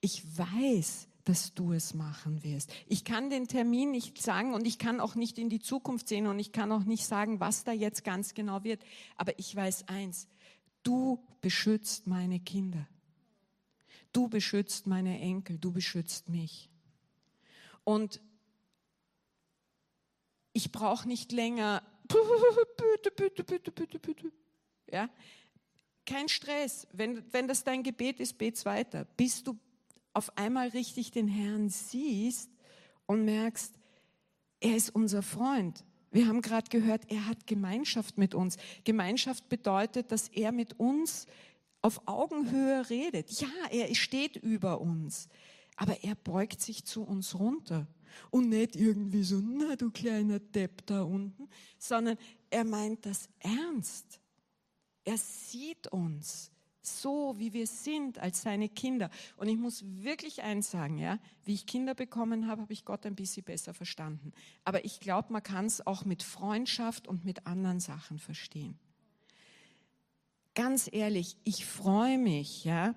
Ich weiß, dass du es machen wirst. Ich kann den Termin nicht sagen und ich kann auch nicht in die Zukunft sehen und ich kann auch nicht sagen, was da jetzt ganz genau wird. Aber ich weiß eins, du beschützt meine Kinder. Du beschützt meine Enkel, du beschützt mich. Und ich brauche nicht länger, (laughs) bitte, bitte, bitte, bitte, bitte. Ja? Kein Stress. Wenn, wenn das dein Gebet ist, bet's weiter. Bis du auf einmal richtig den Herrn siehst und merkst, er ist unser Freund. Wir haben gerade gehört, er hat Gemeinschaft mit uns. Gemeinschaft bedeutet, dass er mit uns auf Augenhöhe redet. Ja, er steht über uns, aber er beugt sich zu uns runter. Und nicht irgendwie so, na du kleiner Depp da unten, sondern er meint das ernst. Er sieht uns so, wie wir sind als seine Kinder. Und ich muss wirklich eins sagen, ja, wie ich Kinder bekommen habe, habe ich Gott ein bisschen besser verstanden. Aber ich glaube, man kann es auch mit Freundschaft und mit anderen Sachen verstehen. Ganz ehrlich, ich freue mich, ja.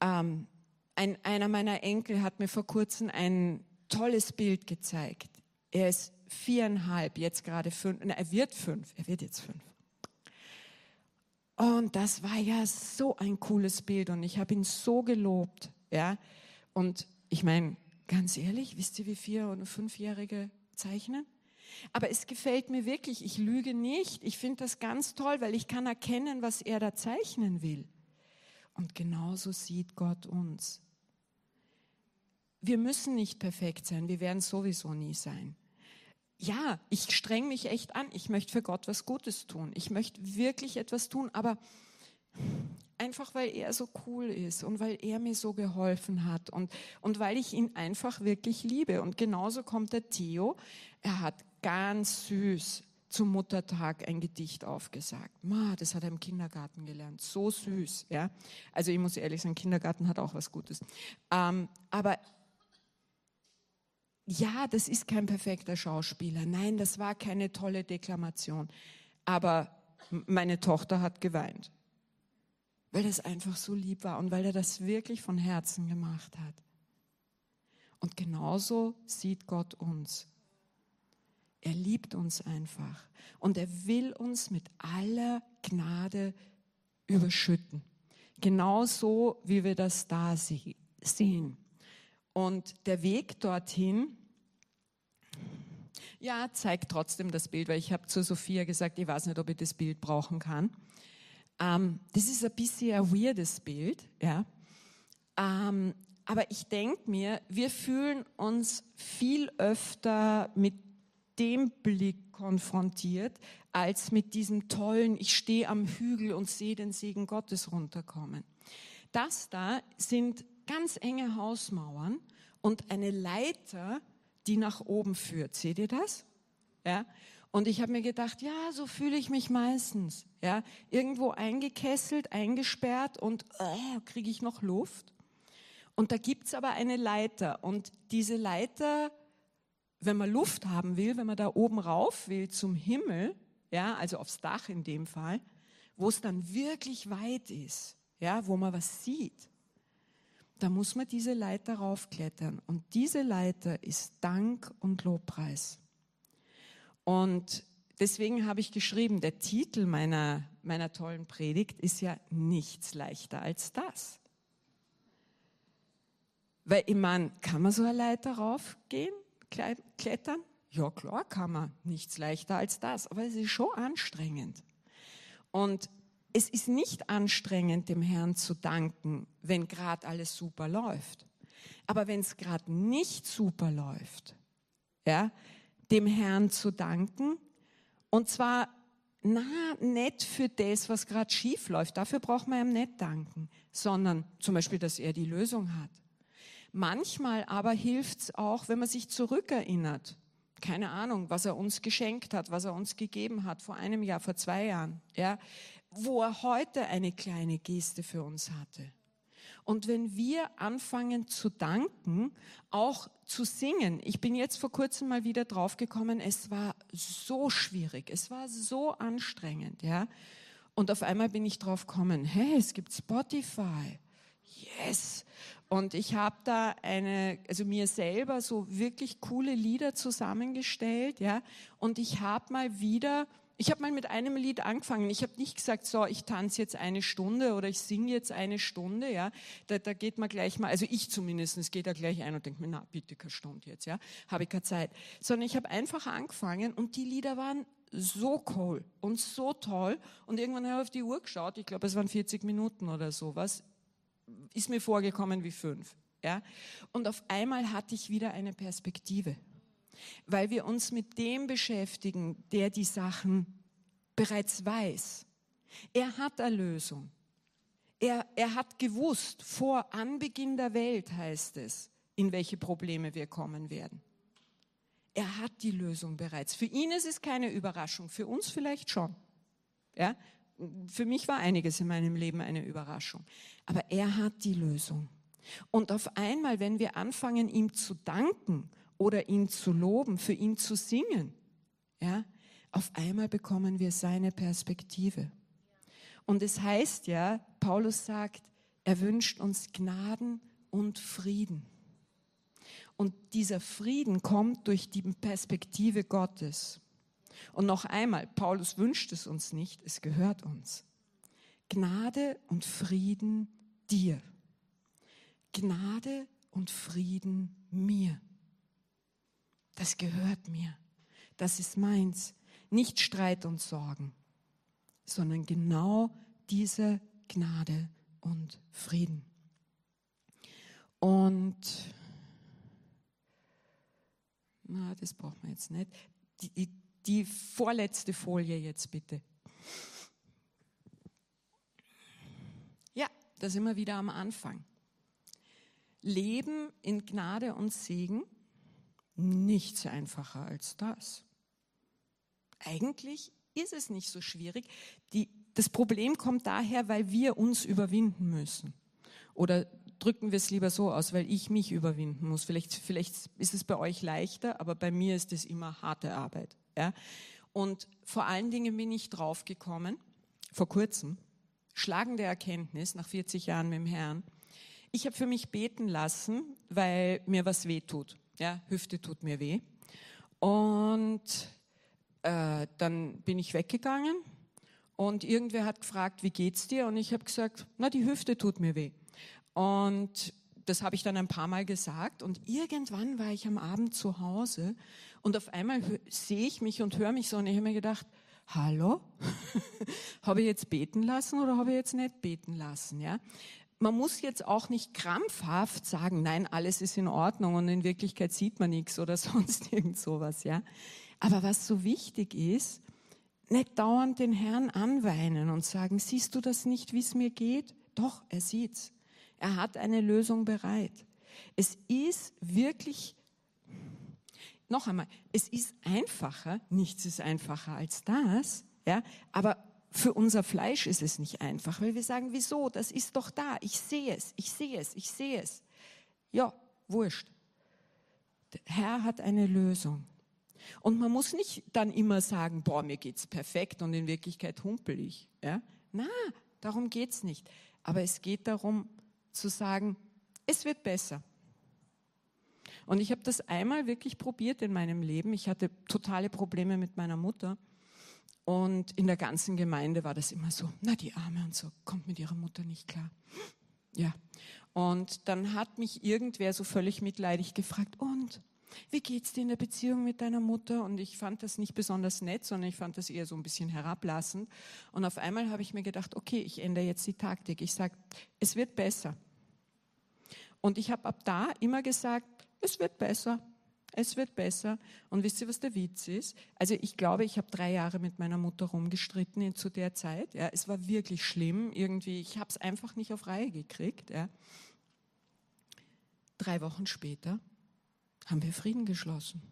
Ähm, ein, einer meiner Enkel hat mir vor kurzem ein tolles Bild gezeigt. Er ist viereinhalb, jetzt gerade fünf, er wird fünf, er wird jetzt fünf. Und das war ja so ein cooles Bild und ich habe ihn so gelobt, ja. Und ich meine, ganz ehrlich, wisst ihr, wie vier- und fünfjährige zeichnen? Aber es gefällt mir wirklich, ich lüge nicht. Ich finde das ganz toll, weil ich kann erkennen, was er da zeichnen will. Und genauso sieht Gott uns. Wir müssen nicht perfekt sein, wir werden sowieso nie sein ja, ich streng mich echt an. Ich möchte für Gott was Gutes tun. Ich möchte wirklich etwas tun, aber einfach weil er so cool ist und weil er mir so geholfen hat und, und weil ich ihn einfach wirklich liebe. Und genauso kommt der Theo. Er hat ganz süß zum Muttertag ein Gedicht aufgesagt. Ma, das hat er im Kindergarten gelernt. So süß, ja. Also ich muss ehrlich sagen, Kindergarten hat auch was Gutes. Ähm, aber ja, das ist kein perfekter Schauspieler. Nein, das war keine tolle Deklamation. Aber meine Tochter hat geweint, weil das einfach so lieb war und weil er das wirklich von Herzen gemacht hat. Und genauso sieht Gott uns. Er liebt uns einfach und er will uns mit aller Gnade überschütten. Genauso wie wir das da sehen. Und der Weg dorthin, ja, zeigt trotzdem das Bild, weil ich habe zu Sophia gesagt, ich weiß nicht, ob ich das Bild brauchen kann. Ähm, das ist ein bisschen ein weirdes Bild, ja. Ähm, aber ich denke mir, wir fühlen uns viel öfter mit dem Blick konfrontiert, als mit diesem tollen, ich stehe am Hügel und sehe den Segen Gottes runterkommen. Das da sind ganz enge Hausmauern und eine Leiter, die nach oben führt. Seht ihr das? Ja. Und ich habe mir gedacht, ja, so fühle ich mich meistens. Ja, irgendwo eingekesselt, eingesperrt und äh, kriege ich noch Luft. Und da gibt's aber eine Leiter. Und diese Leiter, wenn man Luft haben will, wenn man da oben rauf will zum Himmel, ja, also aufs Dach in dem Fall, wo es dann wirklich weit ist, ja, wo man was sieht, da muss man diese Leiter raufklettern. Und diese Leiter ist Dank und Lobpreis. Und deswegen habe ich geschrieben, der Titel meiner, meiner tollen Predigt ist ja nichts leichter als das. Weil ich meine, kann man so eine Leiter raufgehen, klettern? Ja, klar kann man. Nichts leichter als das. Aber es ist schon anstrengend. Und es ist nicht anstrengend, dem Herrn zu danken, wenn gerade alles super läuft. Aber wenn es gerade nicht super läuft, ja, dem Herrn zu danken, und zwar na, nicht für das, was gerade schief läuft, dafür braucht man ihm nicht danken, sondern zum Beispiel, dass er die Lösung hat. Manchmal aber hilft es auch, wenn man sich zurückerinnert. Keine Ahnung, was er uns geschenkt hat, was er uns gegeben hat vor einem Jahr, vor zwei Jahren. Ja, wo er heute eine kleine Geste für uns hatte. Und wenn wir anfangen zu danken, auch zu singen, ich bin jetzt vor kurzem mal wieder draufgekommen, es war so schwierig, es war so anstrengend, ja. Und auf einmal bin ich drauf gekommen, hey, es gibt Spotify. Yes. Und ich habe da eine, also mir selber so wirklich coole Lieder zusammengestellt, ja. Und ich habe mal wieder ich habe mal mit einem Lied angefangen. Ich habe nicht gesagt, so, ich tanze jetzt eine Stunde oder ich singe jetzt eine Stunde. Ja, da, da geht man gleich mal, also ich zumindest, es geht da gleich ein und denkt mir, na bitte keine Stunde jetzt, ja, habe ich keine Zeit. Sondern ich habe einfach angefangen und die Lieder waren so cool und so toll. Und irgendwann habe ich auf die Uhr geschaut. Ich glaube, es waren 40 Minuten oder sowas. Ist mir vorgekommen wie fünf. Ja, und auf einmal hatte ich wieder eine Perspektive weil wir uns mit dem beschäftigen, der die Sachen bereits weiß. Er hat Erlösung. Er, er hat gewusst, vor Anbeginn der Welt heißt es, in welche Probleme wir kommen werden. Er hat die Lösung bereits. Für ihn ist es keine Überraschung, für uns vielleicht schon. Ja? Für mich war einiges in meinem Leben eine Überraschung. Aber er hat die Lösung. Und auf einmal, wenn wir anfangen, ihm zu danken oder ihn zu loben, für ihn zu singen, ja, auf einmal bekommen wir seine Perspektive. Und es heißt ja, Paulus sagt, er wünscht uns Gnaden und Frieden. Und dieser Frieden kommt durch die Perspektive Gottes. Und noch einmal, Paulus wünscht es uns nicht, es gehört uns. Gnade und Frieden dir. Gnade und Frieden mir das gehört mir, das ist meins. Nicht Streit und Sorgen, sondern genau diese Gnade und Frieden. Und na, das braucht man jetzt nicht. Die, die, die vorletzte Folie jetzt bitte. Ja, da sind wir wieder am Anfang. Leben in Gnade und Segen nichts einfacher als das. Eigentlich ist es nicht so schwierig. Die, das Problem kommt daher, weil wir uns überwinden müssen. Oder drücken wir es lieber so aus, weil ich mich überwinden muss. Vielleicht, vielleicht ist es bei euch leichter, aber bei mir ist es immer harte Arbeit. Ja? Und vor allen Dingen bin ich draufgekommen, vor kurzem, schlagende Erkenntnis nach 40 Jahren mit dem Herrn. Ich habe für mich beten lassen, weil mir was wehtut. Ja, Hüfte tut mir weh. Und äh, dann bin ich weggegangen und irgendwer hat gefragt, wie geht's dir? Und ich habe gesagt, na, die Hüfte tut mir weh. Und das habe ich dann ein paar Mal gesagt. Und irgendwann war ich am Abend zu Hause und auf einmal sehe ich mich und höre mich so und ich habe mir gedacht, hallo, (laughs) habe ich jetzt beten lassen oder habe ich jetzt nicht beten lassen? Ja? Man muss jetzt auch nicht krampfhaft sagen, nein, alles ist in Ordnung und in Wirklichkeit sieht man nichts oder (laughs) sonst irgend sowas, ja. Aber was so wichtig ist, nicht dauernd den Herrn anweinen und sagen, siehst du das nicht, wie es mir geht? Doch, er sieht's. Er hat eine Lösung bereit. Es ist wirklich, noch einmal, es ist einfacher, nichts ist einfacher als das, ja, aber für unser Fleisch ist es nicht einfach, weil wir sagen, wieso? Das ist doch da. Ich sehe es, ich sehe es, ich sehe es. Ja, wurscht. Der Herr hat eine Lösung. Und man muss nicht dann immer sagen, boah, mir geht's perfekt und in Wirklichkeit humpel ich. Ja? Na, darum geht's nicht. Aber es geht darum zu sagen, es wird besser. Und ich habe das einmal wirklich probiert in meinem Leben. Ich hatte totale Probleme mit meiner Mutter. Und in der ganzen Gemeinde war das immer so, na die Arme und so, kommt mit ihrer Mutter nicht klar. Ja. Und dann hat mich irgendwer so völlig mitleidig gefragt, und wie geht's dir in der Beziehung mit deiner Mutter? Und ich fand das nicht besonders nett, sondern ich fand das eher so ein bisschen herablassend. Und auf einmal habe ich mir gedacht, okay, ich ändere jetzt die Taktik. Ich sage, es wird besser. Und ich habe ab da immer gesagt, es wird besser es wird besser. Und wisst ihr, was der Witz ist? Also ich glaube, ich habe drei Jahre mit meiner Mutter rumgestritten zu der Zeit. Ja, es war wirklich schlimm. Irgendwie, ich habe es einfach nicht auf Reihe gekriegt. Ja. Drei Wochen später haben wir Frieden geschlossen.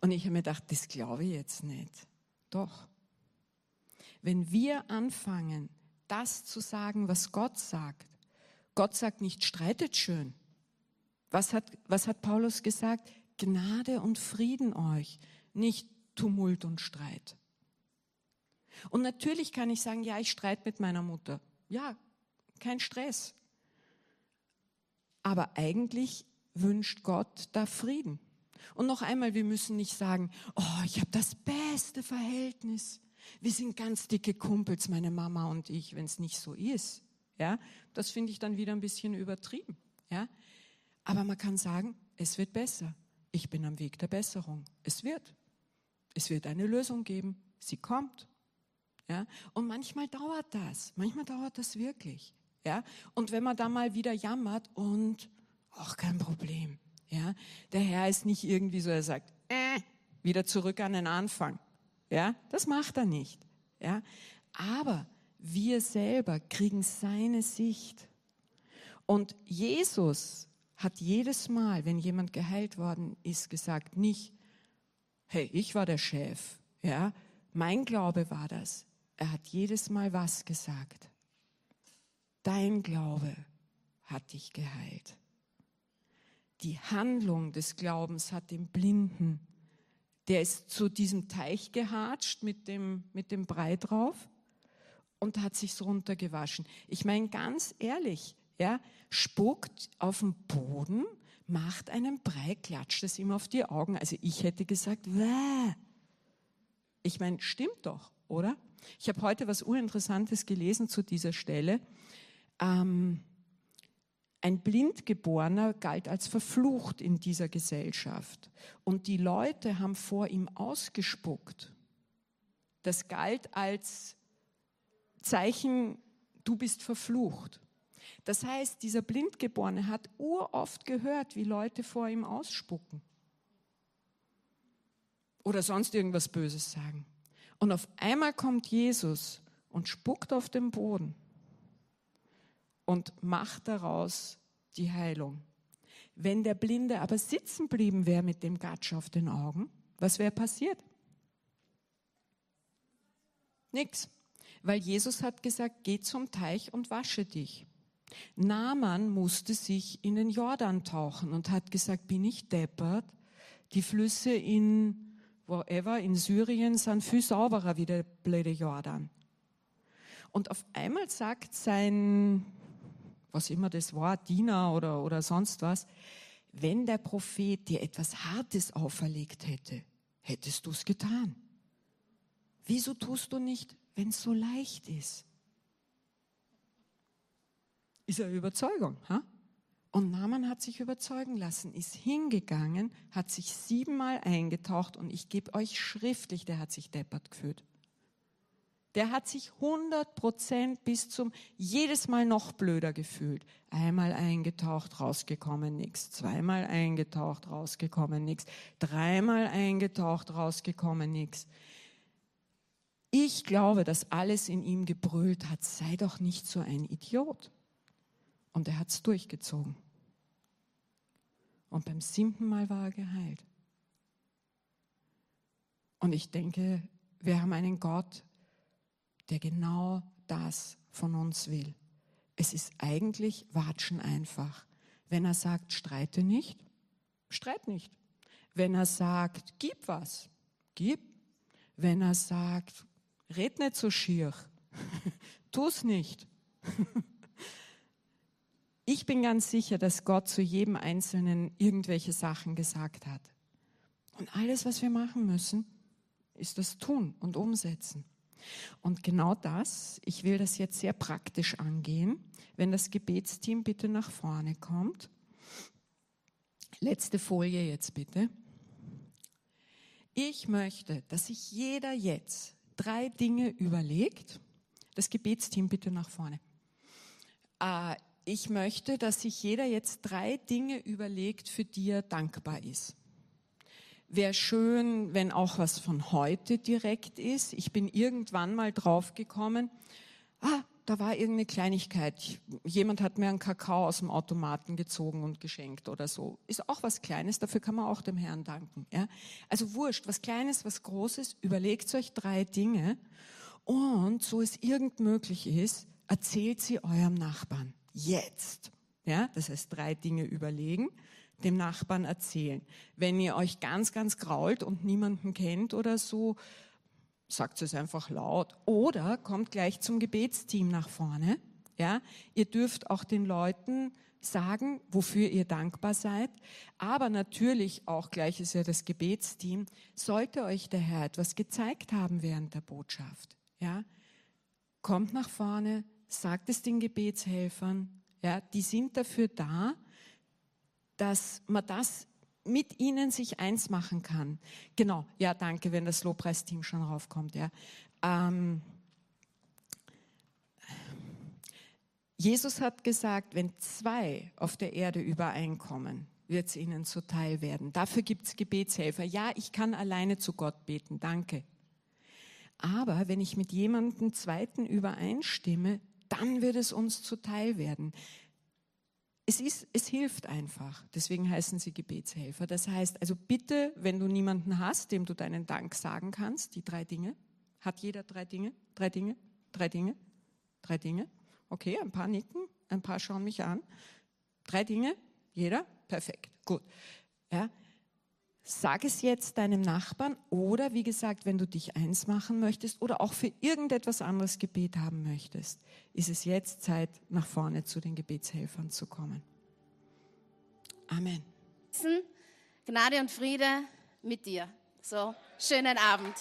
Und ich habe mir gedacht, das glaube ich jetzt nicht. Doch. Wenn wir anfangen, das zu sagen, was Gott sagt, Gott sagt nicht, streitet schön. Was hat, was hat Paulus gesagt? Gnade und Frieden euch, nicht Tumult und Streit. Und natürlich kann ich sagen, ja, ich streite mit meiner Mutter. Ja, kein Stress. Aber eigentlich wünscht Gott da Frieden. Und noch einmal, wir müssen nicht sagen, oh, ich habe das beste Verhältnis. Wir sind ganz dicke Kumpels, meine Mama und ich, wenn es nicht so ist. Ja, das finde ich dann wieder ein bisschen übertrieben. Ja, aber man kann sagen, es wird besser. Ich bin am Weg der Besserung. Es wird. Es wird eine Lösung geben. Sie kommt. Ja, und manchmal dauert das. Manchmal dauert das wirklich. Ja, und wenn man da mal wieder jammert und auch kein Problem. Ja, der Herr ist nicht irgendwie so, er sagt, äh, wieder zurück an den Anfang. Ja, das macht er nicht. Ja, aber wir selber kriegen seine Sicht. Und Jesus hat jedes Mal, wenn jemand geheilt worden ist, gesagt, nicht, hey, ich war der Chef, ja, mein Glaube war das. Er hat jedes Mal was gesagt. Dein Glaube hat dich geheilt. Die Handlung des Glaubens hat den Blinden, der ist zu diesem Teich gehatscht mit dem, mit dem Brei drauf und hat sich runtergewaschen. Ich meine ganz ehrlich, ja, spuckt auf den Boden, macht einen Brei, klatscht es ihm auf die Augen. Also ich hätte gesagt, Wäh. ich meine, stimmt doch, oder? Ich habe heute was Urinteressantes gelesen zu dieser Stelle. Ähm, ein Blindgeborener galt als verflucht in dieser Gesellschaft. Und die Leute haben vor ihm ausgespuckt. Das galt als Zeichen, du bist verflucht. Das heißt, dieser Blindgeborene hat uroft gehört, wie Leute vor ihm ausspucken. Oder sonst irgendwas Böses sagen. Und auf einmal kommt Jesus und spuckt auf den Boden und macht daraus die Heilung. Wenn der Blinde aber sitzen blieben wäre mit dem Gatsch auf den Augen, was wäre passiert? Nix. Weil Jesus hat gesagt, geh zum Teich und wasche dich. Naaman musste sich in den Jordan tauchen und hat gesagt, bin ich deppert? Die Flüsse in wherever, in Syrien sind viel sauberer wie der blöde Jordan. Und auf einmal sagt sein, was immer das war, Diener oder, oder sonst was, wenn der Prophet dir etwas Hartes auferlegt hätte, hättest du es getan. Wieso tust du nicht, wenn es so leicht ist? Ist eine Überzeugung. Ha? Und Naaman hat sich überzeugen lassen, ist hingegangen, hat sich siebenmal eingetaucht und ich gebe euch schriftlich, der hat sich deppert gefühlt. Der hat sich 100 Prozent bis zum jedes Mal noch blöder gefühlt. Einmal eingetaucht, rausgekommen, nichts. Zweimal eingetaucht, rausgekommen, nichts. Dreimal eingetaucht, rausgekommen, nichts. Ich glaube, dass alles in ihm gebrüllt hat, sei doch nicht so ein Idiot. Und er hat es durchgezogen. Und beim siebten Mal war er geheilt. Und ich denke, wir haben einen Gott, der genau das von uns will. Es ist eigentlich Watschen einfach. Wenn er sagt, streite nicht, streit nicht. Wenn er sagt, gib was, gib. Wenn er sagt, red nicht so schier, (laughs) tu's nicht. (laughs) Ich bin ganz sicher, dass Gott zu jedem Einzelnen irgendwelche Sachen gesagt hat. Und alles, was wir machen müssen, ist das tun und umsetzen. Und genau das, ich will das jetzt sehr praktisch angehen, wenn das Gebetsteam bitte nach vorne kommt. Letzte Folie jetzt bitte. Ich möchte, dass sich jeder jetzt drei Dinge überlegt. Das Gebetsteam bitte nach vorne. Äh, ich möchte, dass sich jeder jetzt drei Dinge überlegt, für die er dankbar ist. Wäre schön, wenn auch was von heute direkt ist. Ich bin irgendwann mal draufgekommen, ah, da war irgendeine Kleinigkeit. Jemand hat mir einen Kakao aus dem Automaten gezogen und geschenkt oder so. Ist auch was Kleines, dafür kann man auch dem Herrn danken. Ja? Also wurscht, was Kleines, was Großes, überlegt euch drei Dinge und so es irgend möglich ist, erzählt sie eurem Nachbarn jetzt. Ja, das heißt, drei Dinge überlegen, dem Nachbarn erzählen. Wenn ihr euch ganz, ganz grault und niemanden kennt oder so, sagt es einfach laut oder kommt gleich zum Gebetsteam nach vorne. Ja, ihr dürft auch den Leuten sagen, wofür ihr dankbar seid. Aber natürlich auch gleich ist ja das Gebetsteam. Sollte euch der Herr etwas gezeigt haben während der Botschaft, ja, kommt nach vorne, sagt es den Gebetshelfern. Ja, die sind dafür da, dass man das mit ihnen sich eins machen kann. Genau, ja, danke, wenn das Lobpreisteam schon raufkommt. Ja. Ähm, Jesus hat gesagt, wenn zwei auf der Erde übereinkommen, wird es ihnen zuteil werden. Dafür gibt es Gebetshelfer. Ja, ich kann alleine zu Gott beten, danke. Aber wenn ich mit jemandem zweiten übereinstimme, dann wird es uns zuteil werden. Es, ist, es hilft einfach. Deswegen heißen sie Gebetshelfer. Das heißt, also bitte, wenn du niemanden hast, dem du deinen Dank sagen kannst, die drei Dinge. Hat jeder drei Dinge? Drei Dinge? Drei Dinge? Drei Dinge? Okay, ein paar nicken, ein paar schauen mich an. Drei Dinge, jeder? Perfekt, gut. Ja. Sag es jetzt deinem Nachbarn oder wie gesagt, wenn du dich eins machen möchtest oder auch für irgendetwas anderes Gebet haben möchtest, ist es jetzt Zeit, nach vorne zu den Gebetshelfern zu kommen. Amen. Gnade und Friede mit dir. So, schönen Abend.